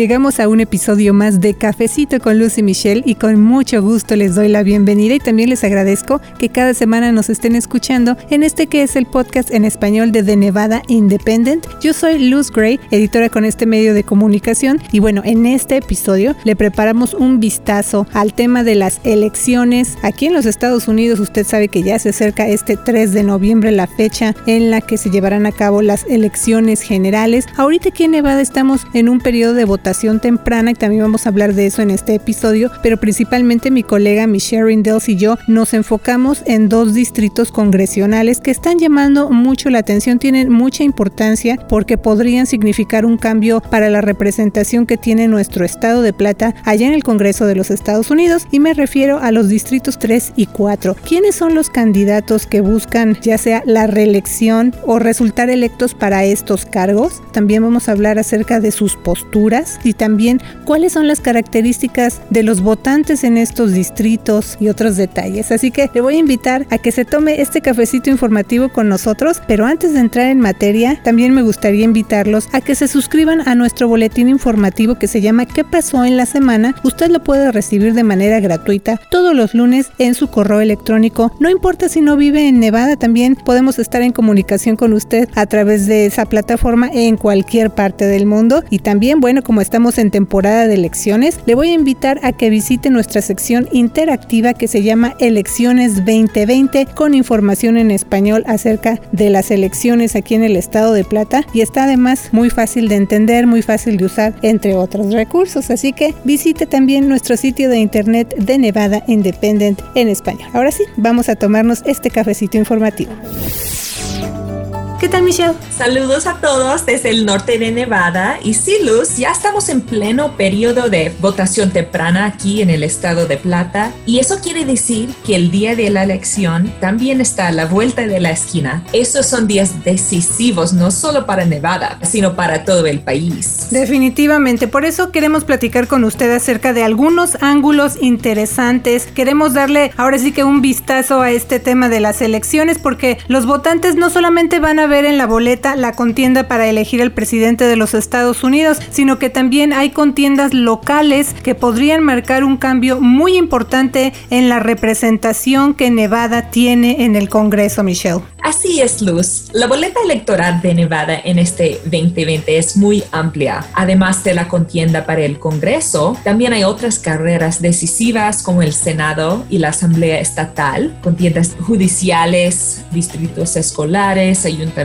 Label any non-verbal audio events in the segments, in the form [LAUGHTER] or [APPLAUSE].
Llegamos a un episodio más de Cafecito con Lucy Michelle y con mucho gusto les doy la bienvenida y también les agradezco que cada semana nos estén escuchando en este que es el podcast en español de The Nevada Independent. Yo soy Luz Gray, editora con este medio de comunicación y bueno, en este episodio le preparamos un vistazo al tema de las elecciones aquí en los Estados Unidos. Usted sabe que ya se acerca este 3 de noviembre la fecha en la que se llevarán a cabo las elecciones generales. Ahorita aquí en Nevada estamos en un periodo de votación temprana y también vamos a hablar de eso en este episodio, pero principalmente mi colega Michelle Rindels y yo nos enfocamos en dos distritos congresionales que están llamando mucho la atención, tienen mucha importancia porque podrían significar un cambio para la representación que tiene nuestro estado de Plata allá en el Congreso de los Estados Unidos y me refiero a los distritos 3 y 4. ¿Quiénes son los candidatos que buscan ya sea la reelección o resultar electos para estos cargos? También vamos a hablar acerca de sus posturas y también cuáles son las características de los votantes en estos distritos y otros detalles. Así que le voy a invitar a que se tome este cafecito informativo con nosotros, pero antes de entrar en materia, también me gustaría invitarlos a que se suscriban a nuestro boletín informativo que se llama ¿Qué pasó en la semana? Usted lo puede recibir de manera gratuita todos los lunes en su correo electrónico. No importa si no vive en Nevada, también podemos estar en comunicación con usted a través de esa plataforma en cualquier parte del mundo. Y también, bueno, como estamos en temporada de elecciones, le voy a invitar a que visite nuestra sección interactiva que se llama Elecciones 2020 con información en español acerca de las elecciones aquí en el estado de Plata y está además muy fácil de entender, muy fácil de usar, entre otros recursos. Así que visite también nuestro sitio de internet de Nevada Independent en español. Ahora sí, vamos a tomarnos este cafecito informativo. ¿Qué tal, Michelle? Saludos a todos desde el norte de Nevada. Y sí, Luz, ya estamos en pleno periodo de votación temprana aquí en el estado de Plata. Y eso quiere decir que el día de la elección también está a la vuelta de la esquina. Esos son días decisivos, no solo para Nevada, sino para todo el país. Definitivamente. Por eso queremos platicar con usted acerca de algunos ángulos interesantes. Queremos darle ahora sí que un vistazo a este tema de las elecciones, porque los votantes no solamente van a ver en la boleta la contienda para elegir al presidente de los Estados Unidos, sino que también hay contiendas locales que podrían marcar un cambio muy importante en la representación que Nevada tiene en el Congreso, Michelle. Así es, Luz. La boleta electoral de Nevada en este 2020 es muy amplia. Además de la contienda para el Congreso, también hay otras carreras decisivas como el Senado y la Asamblea Estatal, contiendas judiciales, distritos escolares, ayuntamientos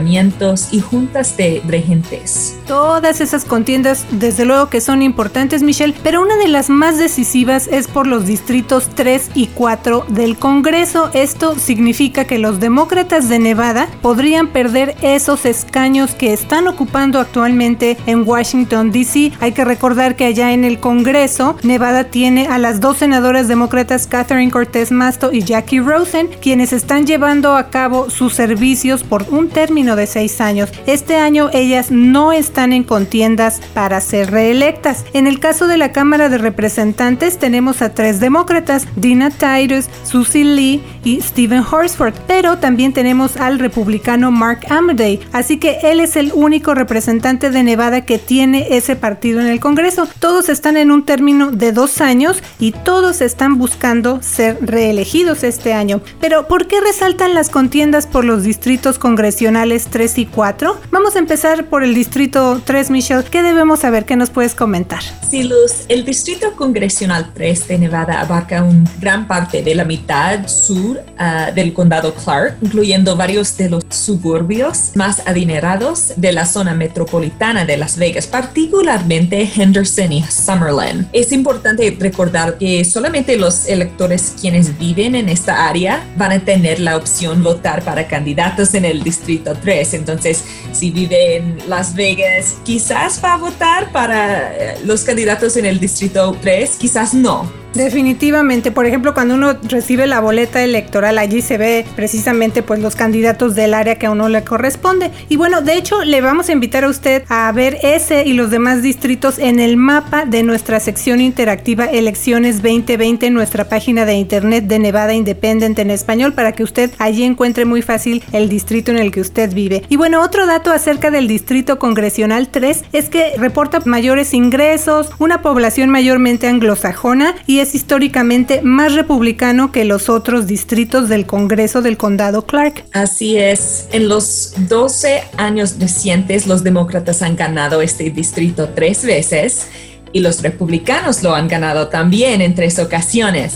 y juntas de regentes. Todas esas contiendas, desde luego que son importantes, Michelle, pero una de las más decisivas es por los distritos 3 y 4 del Congreso. Esto significa que los demócratas de Nevada podrían perder esos escaños que están ocupando actualmente en Washington, D.C. Hay que recordar que allá en el Congreso, Nevada tiene a las dos senadoras demócratas Catherine Cortez Masto y Jackie Rosen, quienes están llevando a cabo sus servicios por un término de seis años. Este año ellas no están en contiendas para ser reelectas. En el caso de la Cámara de Representantes tenemos a tres demócratas, Dina Titus, Susie Lee y Stephen Horsford, pero también tenemos al republicano Mark Amadei, así que él es el único representante de Nevada que tiene ese partido en el Congreso. Todos están en un término de dos años y todos están buscando ser reelegidos este año. Pero ¿por qué resaltan las contiendas por los distritos congresionales 3 y 4? Vamos a empezar por el distrito 3, Michelle. ¿Qué debemos saber? ¿Qué nos puedes comentar? Sí, Luz, el distrito congresional 3 de Nevada abarca una gran parte de la mitad sur uh, del condado Clark, incluyendo varios de los suburbios más adinerados de la zona metropolitana de Las Vegas, particularmente Henderson y Summerlin. Es importante recordar que solamente los electores quienes viven en esta área van a tener la opción votar para candidatos en el distrito 3. Entonces, si vive en Las Vegas, quizás va a votar para eh, los candidatos en el distrito 3, quizás no Definitivamente, por ejemplo, cuando uno recibe la boleta electoral, allí se ve precisamente pues los candidatos del área que a uno le corresponde. Y bueno, de hecho, le vamos a invitar a usted a ver ese y los demás distritos en el mapa de nuestra sección interactiva Elecciones 2020 en nuestra página de internet de Nevada Independent en español para que usted allí encuentre muy fácil el distrito en el que usted vive. Y bueno, otro dato acerca del distrito congresional 3 es que reporta mayores ingresos, una población mayormente anglosajona y históricamente más republicano que los otros distritos del Congreso del Condado Clark. Así es. En los 12 años recientes, los demócratas han ganado este distrito tres veces y los republicanos lo han ganado también en tres ocasiones.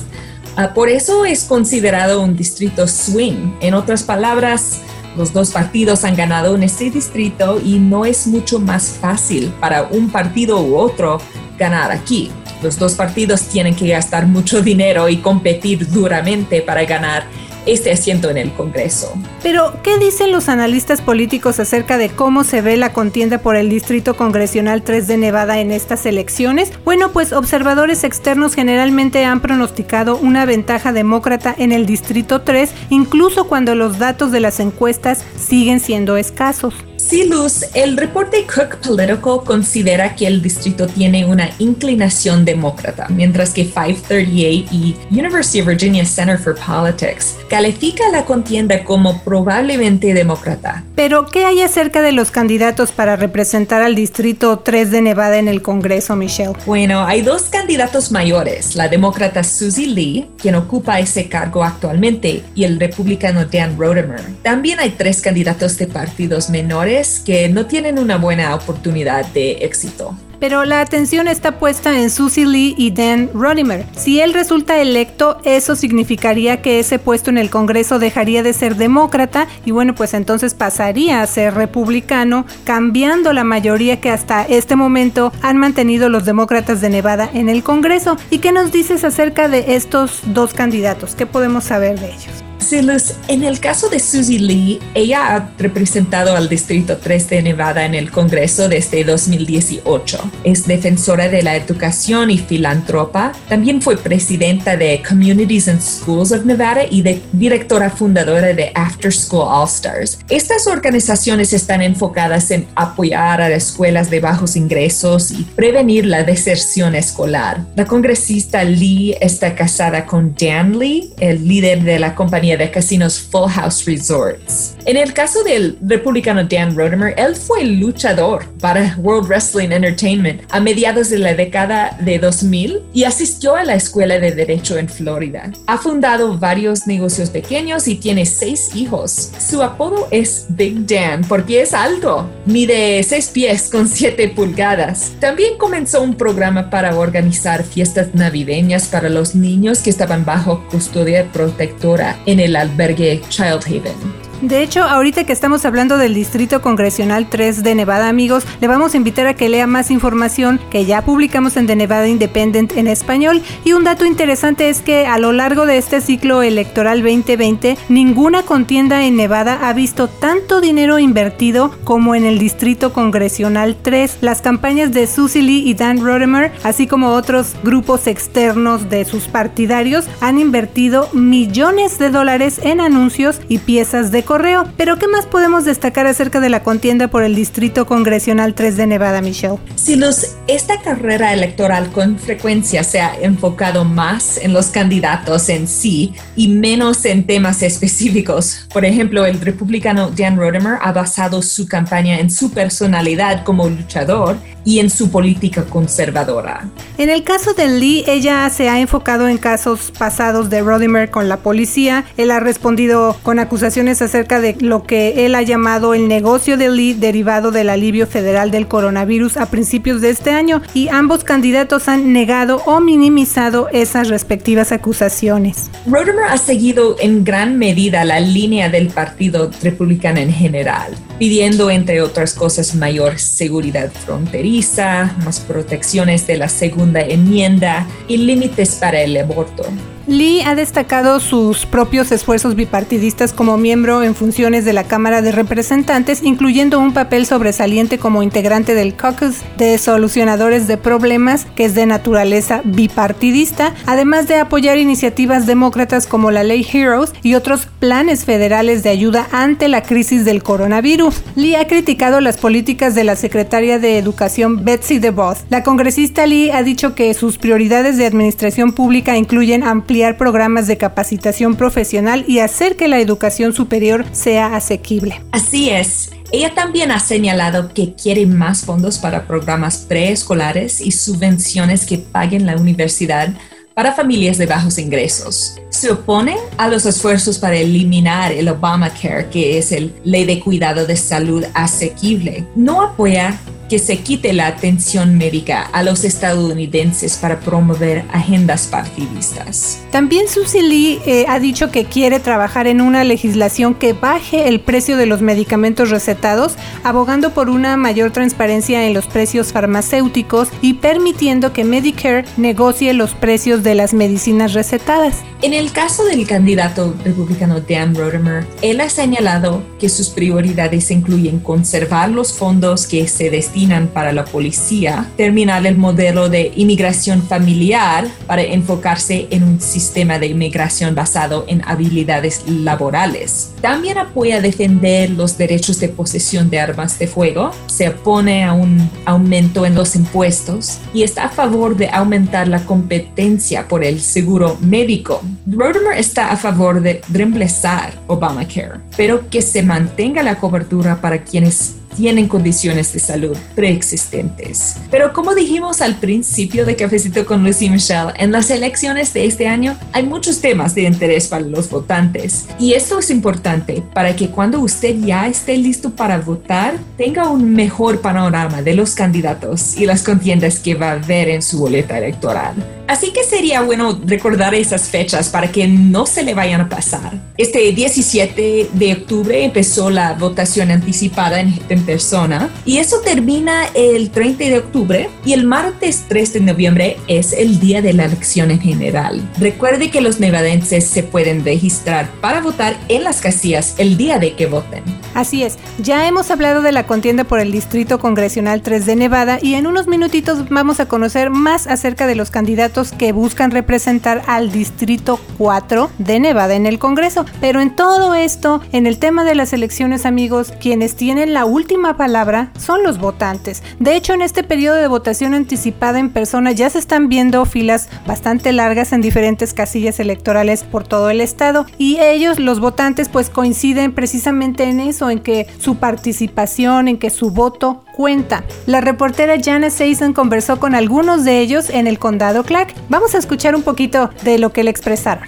Ah, por eso es considerado un distrito swing. En otras palabras, los dos partidos han ganado en este distrito y no es mucho más fácil para un partido u otro ganar aquí. Los dos partidos tienen que gastar mucho dinero y competir duramente para ganar este asiento en el Congreso. Pero, ¿qué dicen los analistas políticos acerca de cómo se ve la contienda por el Distrito Congresional 3 de Nevada en estas elecciones? Bueno, pues observadores externos generalmente han pronosticado una ventaja demócrata en el Distrito 3, incluso cuando los datos de las encuestas siguen siendo escasos. Sí, Luz, el reporte Cook Political considera que el distrito tiene una inclinación demócrata, mientras que 538 y University of Virginia Center for Politics califica la contienda como probablemente demócrata. Pero, ¿qué hay acerca de los candidatos para representar al distrito 3 de Nevada en el Congreso, Michelle? Bueno, hay dos candidatos mayores, la demócrata Susie Lee, quien ocupa ese cargo actualmente, y el republicano Dan Rodemer. También hay tres candidatos de partidos menores que no tienen una buena oportunidad de éxito. Pero la atención está puesta en Susie Lee y Dan Rodimer. Si él resulta electo, eso significaría que ese puesto en el Congreso dejaría de ser demócrata y bueno, pues entonces pasaría a ser republicano, cambiando la mayoría que hasta este momento han mantenido los demócratas de Nevada en el Congreso. ¿Y qué nos dices acerca de estos dos candidatos? ¿Qué podemos saber de ellos? En el caso de Susie Lee, ella ha representado al Distrito 3 de Nevada en el Congreso desde 2018. Es defensora de la educación y filántropa. También fue presidenta de Communities and Schools of Nevada y de directora fundadora de After School All Stars. Estas organizaciones están enfocadas en apoyar a las escuelas de bajos ingresos y prevenir la deserción escolar. La congresista Lee está casada con Dan Lee, el líder de la compañía de casinos Full House Resorts. En el caso del republicano Dan Rodemer, él fue luchador para World Wrestling Entertainment a mediados de la década de 2000 y asistió a la Escuela de Derecho en Florida. Ha fundado varios negocios pequeños y tiene seis hijos. Su apodo es Big Dan porque es alto, mide 6 pies con 7 pulgadas. También comenzó un programa para organizar fiestas navideñas para los niños que estaban bajo custodia protectora en el albergue Child Haven. De hecho, ahorita que estamos hablando del Distrito Congresional 3 de Nevada, amigos, le vamos a invitar a que lea más información que ya publicamos en The Nevada Independent en español. Y un dato interesante es que a lo largo de este ciclo electoral 2020, ninguna contienda en Nevada ha visto tanto dinero invertido como en el Distrito Congresional 3. Las campañas de Susie Lee y Dan Rodemer, así como otros grupos externos de sus partidarios, han invertido millones de dólares en anuncios y piezas de correo. Pero ¿qué más podemos destacar acerca de la contienda por el Distrito Congresional 3 de Nevada, Michelle? Si los, esta carrera electoral con frecuencia se ha enfocado más en los candidatos en sí y menos en temas [LAUGHS] específicos. Por ejemplo, el republicano Dan Rodemer ha basado su campaña en su personalidad como luchador y en su política conservadora. En el caso de Lee, ella se ha enfocado en casos pasados de Rodimer con la policía. Él ha respondido con acusaciones acerca de lo que él ha llamado el negocio de Lee derivado del alivio federal del coronavirus a principios de este año y ambos candidatos han negado o minimizado esas respectivas acusaciones. Rodimer ha seguido en gran medida la línea del Partido Republicano en general, pidiendo entre otras cosas mayor seguridad fronteriza más protecciones de la segunda enmienda y límites para el aborto. Lee ha destacado sus propios esfuerzos bipartidistas como miembro en funciones de la Cámara de Representantes, incluyendo un papel sobresaliente como integrante del caucus de solucionadores de problemas, que es de naturaleza bipartidista, además de apoyar iniciativas demócratas como la Ley Heroes y otros planes federales de ayuda ante la crisis del coronavirus. Lee ha criticado las políticas de la secretaria de Educación Betsy DeVos. La congresista Lee ha dicho que sus prioridades de administración pública incluyen ampliar programas de capacitación profesional y hacer que la educación superior sea asequible. Así es. Ella también ha señalado que quiere más fondos para programas preescolares y subvenciones que paguen la universidad para familias de bajos ingresos. Se opone a los esfuerzos para eliminar el Obamacare, que es el ley de cuidado de salud asequible. No apoya que se quite la atención médica a los estadounidenses para promover agendas partidistas. También Susie Lee eh, ha dicho que quiere trabajar en una legislación que baje el precio de los medicamentos recetados, abogando por una mayor transparencia en los precios farmacéuticos y permitiendo que Medicare negocie los precios de las medicinas recetadas. En el caso del candidato republicano Dan Rodemer, él ha señalado que sus prioridades incluyen conservar los fondos que se destinan para la policía, terminar el modelo de inmigración familiar para enfocarse en un sistema de inmigración basado en habilidades laborales. También apoya defender los derechos de posesión de armas de fuego, se opone a un aumento en los impuestos y está a favor de aumentar la competencia por el seguro médico. Rodemer está a favor de reemplazar Obamacare, pero que se mantenga la cobertura para quienes tienen condiciones de salud preexistentes. Pero como dijimos al principio de Cafecito con Lucy Michelle, en las elecciones de este año hay muchos temas de interés para los votantes. Y esto es importante para que cuando usted ya esté listo para votar, tenga un mejor panorama de los candidatos y las contiendas que va a ver en su boleta electoral. Así que sería bueno recordar esas fechas para que no se le vayan a pasar. Este 17 de octubre empezó la votación anticipada persona y eso termina el 30 de octubre y el martes 3 de noviembre es el día de la elección en general. Recuerde que los nevadenses se pueden registrar para votar en las casillas el día de que voten. Así es, ya hemos hablado de la contienda por el Distrito Congresional 3 de Nevada y en unos minutitos vamos a conocer más acerca de los candidatos que buscan representar al Distrito 4 de Nevada en el Congreso. Pero en todo esto, en el tema de las elecciones amigos, quienes tienen la última palabra son los votantes. De hecho, en este periodo de votación anticipada en persona ya se están viendo filas bastante largas en diferentes casillas electorales por todo el estado y ellos, los votantes, pues coinciden precisamente en eso en que su participación, en que su voto cuenta. La reportera Jana Seison conversó con algunos de ellos en el condado Clark. Vamos a escuchar un poquito de lo que le expresaron.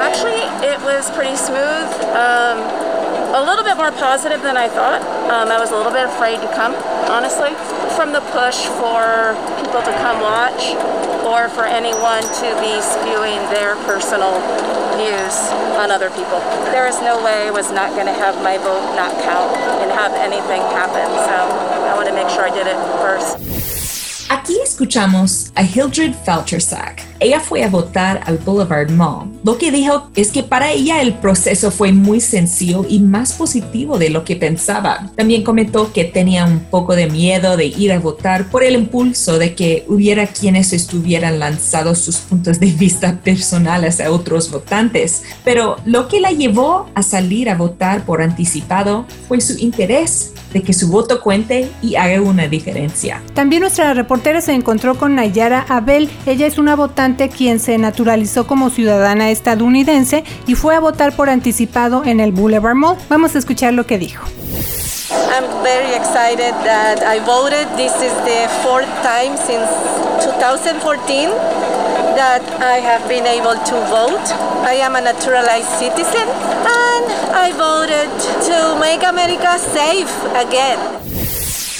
Actually, it was pretty smooth. Um, a little bit more positive than I thought. Um, I was a little bit afraid to come, honestly, from the push for people to come watch or for anyone to be spewing their personal views on other people. There is no way I was not going to have my vote not count and have anything happen. So I want to make sure I did it first. Aquí escuchamos a Hildred Felchersack. Ella fue a votar al Boulevard Mall. Lo que dijo es que para ella el proceso fue muy sencillo y más positivo de lo que pensaba. También comentó que tenía un poco de miedo de ir a votar por el impulso de que hubiera quienes estuvieran lanzados sus puntos de vista personales a otros votantes. Pero lo que la llevó a salir a votar por anticipado fue su interés de que su voto cuente y haga una diferencia. También nuestra reportera se encontró con Nayara Abel. Ella es una votante quien se naturalizó como ciudadana estadounidense y fue a votar por anticipado en el Boulevard Mall. Vamos a escuchar lo que dijo. I'm very excited that I voted. This is the fourth time since 2014 that I have been able to vote. I am a naturalized citizen and I voted to make America safe again.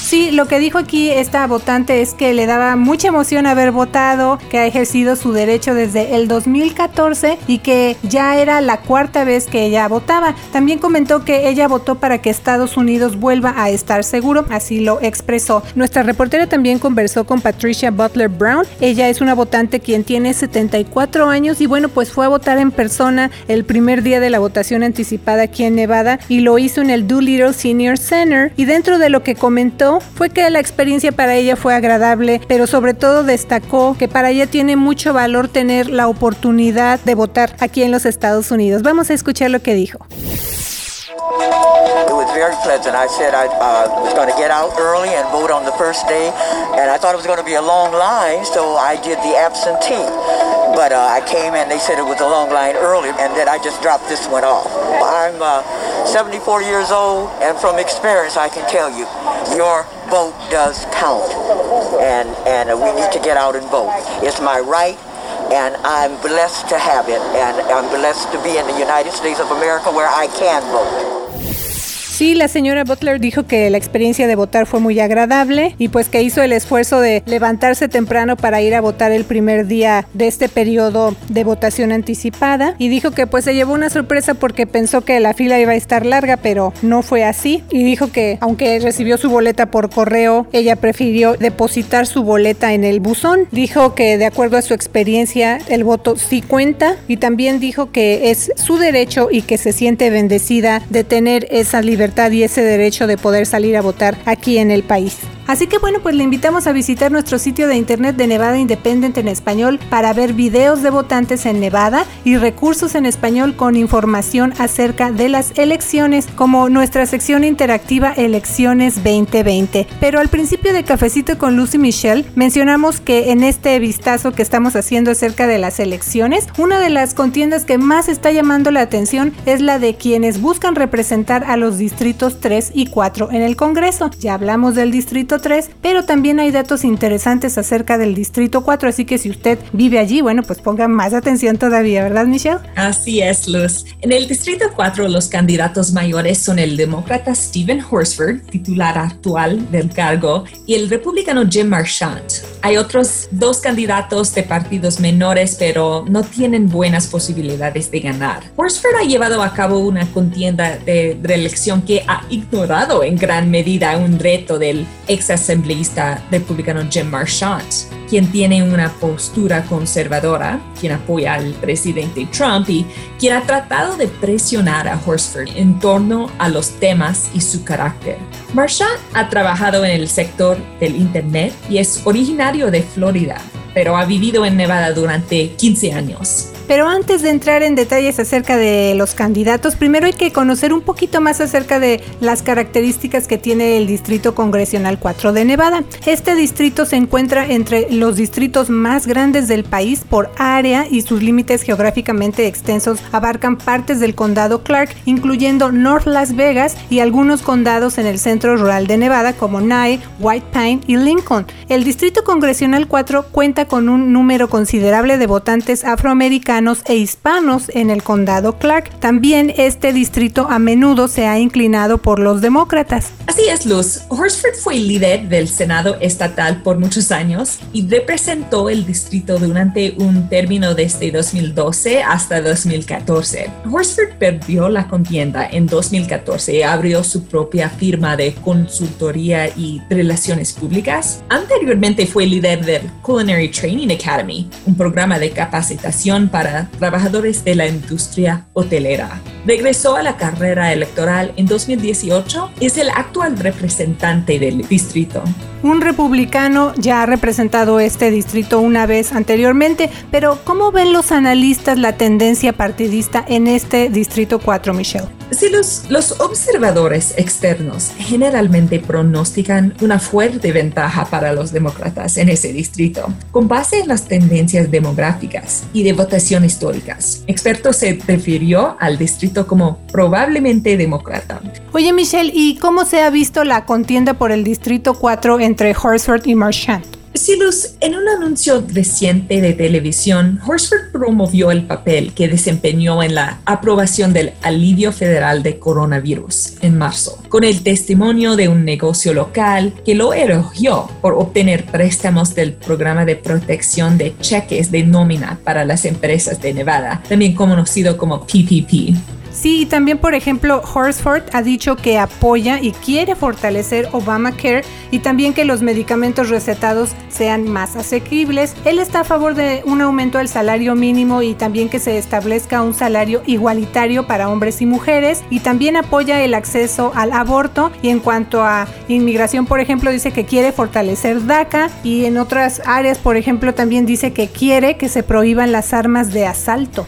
Sí, lo que dijo aquí esta votante es que le daba mucha emoción haber votado, que ha ejercido su derecho desde el 2014 y que ya era la cuarta vez que ella votaba. También comentó que ella votó para que Estados Unidos vuelva a estar seguro, así lo expresó. Nuestra reportera también conversó con Patricia Butler Brown. Ella es una votante quien tiene 74 años y bueno, pues fue a votar en persona el primer día de la votación anticipada aquí en Nevada y lo hizo en el Doolittle Senior Center. Y dentro de lo que comentó fue que la experiencia para ella fue agradable, pero sobre todo destacó que para ella tiene mucho valor tener la oportunidad de votar aquí en los Estados Unidos. Vamos a escuchar lo que dijo. It was very pleasant. I said I uh, was going to get out early and vote on the first day, and I thought it was going to be a long line, so I did the absentee. But uh, I came and they said it was a long line early, and then I just dropped this one off. I'm uh, 74 years old, and from experience, I can tell you, your vote does count, and and we need to get out and vote. It's my right and I'm blessed to have it, and I'm blessed to be in the United States of America where I can vote. Sí, la señora Butler dijo que la experiencia de votar fue muy agradable y pues que hizo el esfuerzo de levantarse temprano para ir a votar el primer día de este periodo de votación anticipada. Y dijo que pues se llevó una sorpresa porque pensó que la fila iba a estar larga, pero no fue así. Y dijo que aunque recibió su boleta por correo, ella prefirió depositar su boleta en el buzón. Dijo que de acuerdo a su experiencia el voto sí cuenta. Y también dijo que es su derecho y que se siente bendecida de tener esa libertad y ese derecho de poder salir a votar aquí en el país. Así que bueno, pues le invitamos a visitar nuestro sitio de internet de Nevada Independent en español para ver videos de votantes en Nevada y recursos en español con información acerca de las elecciones, como nuestra sección interactiva Elecciones 2020. Pero al principio de Cafecito con Lucy Michelle mencionamos que en este vistazo que estamos haciendo acerca de las elecciones, una de las contiendas que más está llamando la atención es la de quienes buscan representar a los distritos 3 y 4 en el Congreso. Ya hablamos del distrito 3, pero también hay datos interesantes acerca del Distrito 4, así que si usted vive allí, bueno, pues ponga más atención todavía, ¿verdad, Michelle? Así es, Luz. En el Distrito 4 los candidatos mayores son el demócrata Stephen Horsford, titular actual del cargo, y el republicano Jim Marchant. Hay otros dos candidatos de partidos menores, pero no tienen buenas posibilidades de ganar. Horsford ha llevado a cabo una contienda de reelección que ha ignorado en gran medida un reto del ex asambleísta republicano Jim Marchant, quien tiene una postura conservadora, quien apoya al presidente Trump y quien ha tratado de presionar a Horsford en torno a los temas y su carácter. Marchant ha trabajado en el sector del Internet y es originario de Florida, pero ha vivido en Nevada durante 15 años. Pero antes de entrar en detalles acerca de los candidatos, primero hay que conocer un poquito más acerca de las características que tiene el Distrito Congresional 4 de Nevada. Este distrito se encuentra entre los distritos más grandes del país por área y sus límites geográficamente extensos abarcan partes del condado Clark, incluyendo North Las Vegas y algunos condados en el centro rural de Nevada como Nye, White Pine y Lincoln. El Distrito Congresional 4 cuenta con un número considerable de votantes afroamericanos e hispanos en el condado Clark. También este distrito a menudo se ha inclinado por los demócratas. Así es, Luz. Horsford fue líder del Senado estatal por muchos años y representó el distrito durante un término desde 2012 hasta 2014. Horsford perdió la contienda en 2014 y abrió su propia firma de consultoría y relaciones públicas. Anteriormente fue líder del Culinary Training Academy, un programa de capacitación para trabajadores de la industria hotelera. Regresó a la carrera electoral en 2018 y es el actual representante del distrito. Un republicano ya ha representado este distrito una vez anteriormente, pero ¿cómo ven los analistas la tendencia partidista en este distrito 4, Michelle? Si los, los observadores externos generalmente pronostican una fuerte ventaja para los demócratas en ese distrito, con base en las tendencias demográficas y de votación históricas, expertos se refirió al distrito como probablemente demócrata. Oye Michelle, ¿y cómo se ha visto la contienda por el distrito 4 entre Horsford y Marchand? Sí, Luz, en un anuncio reciente de televisión, Horsford promovió el papel que desempeñó en la aprobación del alivio federal de coronavirus en marzo, con el testimonio de un negocio local que lo elogió por obtener préstamos del programa de protección de cheques de nómina para las empresas de Nevada, también conocido como PPP. Sí, y también, por ejemplo, Horsford ha dicho que apoya y quiere fortalecer Obamacare y también que los medicamentos recetados sean más asequibles. Él está a favor de un aumento al salario mínimo y también que se establezca un salario igualitario para hombres y mujeres y también apoya el acceso al aborto y en cuanto a inmigración, por ejemplo, dice que quiere fortalecer DACA y en otras áreas, por ejemplo, también dice que quiere que se prohíban las armas de asalto.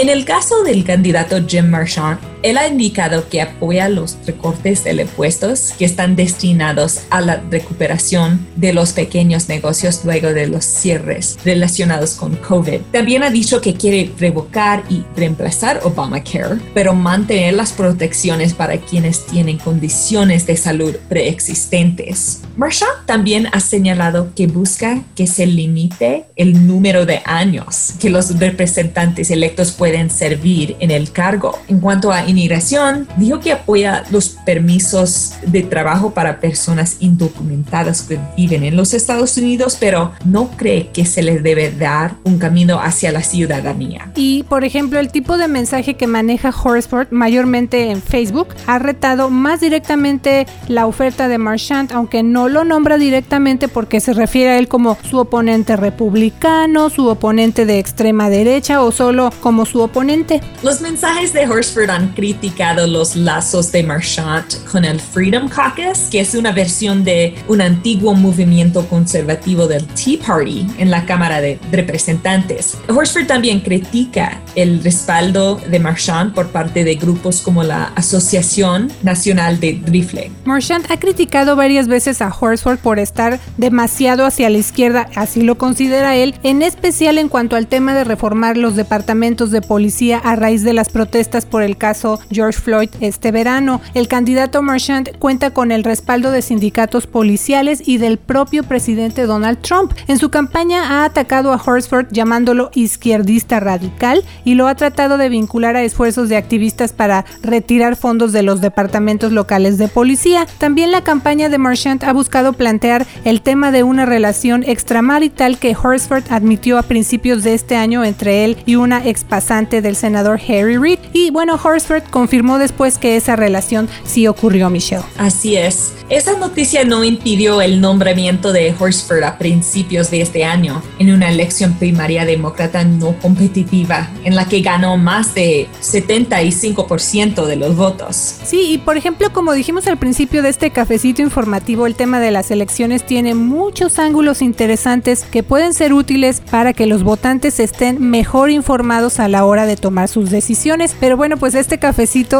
En el caso del candidato Jim Marchand, él ha indicado que apoya los recortes de impuestos que están destinados a la recuperación de los pequeños negocios luego de los cierres relacionados con COVID. También ha dicho que quiere revocar y reemplazar Obamacare, pero mantener las protecciones para quienes tienen condiciones de salud preexistentes. Marchand también ha señalado que busca que se limite el número de años que los representantes electos pueden servir en el cargo. En cuanto a inmigración, dijo que apoya los permisos de trabajo para personas indocumentadas que viven en los Estados Unidos, pero no cree que se les debe dar un camino hacia la ciudadanía. Y, por ejemplo, el tipo de mensaje que maneja Horsford mayormente en Facebook ha retado más directamente la oferta de Marchand, aunque no lo nombra directamente porque se refiere a él como su oponente republicano, su oponente de extrema derecha o solo como su oponente. Los mensajes de Horsford han criticado los lazos de Marchand con el Freedom Caucus, que es una versión de un antiguo movimiento conservativo del Tea Party en la Cámara de Representantes. Horsford también critica el respaldo de Marchand por parte de grupos como la Asociación Nacional de Rifle. Marchand ha criticado varias veces a Horsford por estar demasiado hacia la izquierda, así lo considera él, en especial en cuanto al tema de reformar los departamentos de policía a raíz de las protestas por el caso George Floyd este verano. El candidato Marchand cuenta con el respaldo de sindicatos policiales y del propio presidente Donald Trump. En su campaña ha atacado a Horsford llamándolo izquierdista radical y lo ha tratado de vincular a esfuerzos de activistas para retirar fondos de los departamentos locales de policía. También la campaña de Marchand ha buscado plantear el tema de una relación extramarital que Horsford admitió a principios de este año entre él y una ex del senador Harry Reid. Y bueno, Horsford confirmó después que esa relación sí ocurrió, Michelle. Así es. Esa noticia no impidió el nombramiento de Horsford a principios de este año en una elección primaria demócrata no competitiva en la que ganó más de 75% de los votos. Sí, y por ejemplo, como dijimos al principio de este cafecito informativo, el tema de las elecciones tiene muchos ángulos interesantes que pueden ser útiles para que los votantes estén mejor informados a la hora de tomar sus decisiones. Pero bueno, pues este cafecito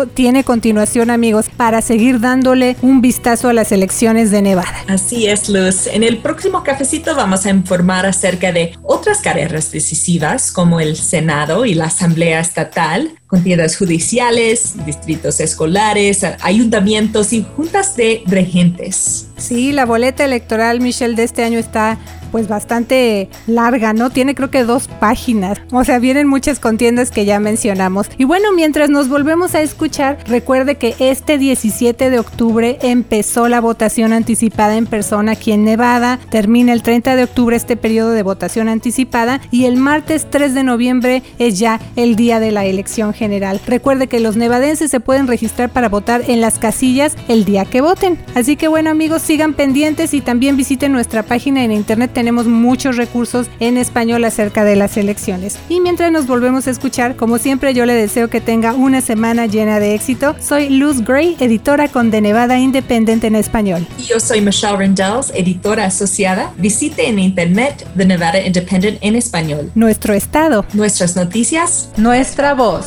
tiene continuación, amigos, para seguir dándole un vistazo a las elecciones de Nevada. Así es, Luz. En el próximo cafecito vamos a informar acerca de otras carreras decisivas como el Senado y la Asamblea Estatal, con tiendas judiciales, distritos escolares, ayuntamientos y juntas de regentes. Sí, la boleta electoral, Michelle, de este año está pues bastante larga, ¿no? Tiene creo que dos páginas. O sea, vienen muchas contiendas que ya mencionamos. Y bueno, mientras nos volvemos a escuchar, recuerde que este 17 de octubre empezó la votación anticipada en persona aquí en Nevada. Termina el 30 de octubre este periodo de votación anticipada y el martes 3 de noviembre es ya el día de la elección general. Recuerde que los nevadenses se pueden registrar para votar en las casillas el día que voten. Así que bueno amigos, sigan pendientes y también visiten nuestra página en internet. Tenemos muchos recursos en español acerca de las elecciones. Y mientras nos volvemos a escuchar, como siempre yo le deseo que tenga una semana llena de éxito. Soy Luz Gray, editora con The Nevada Independent en español. Y yo soy Michelle Rendells, editora asociada. Visite en internet The Nevada Independent en español. Nuestro estado. Nuestras noticias. Nuestra voz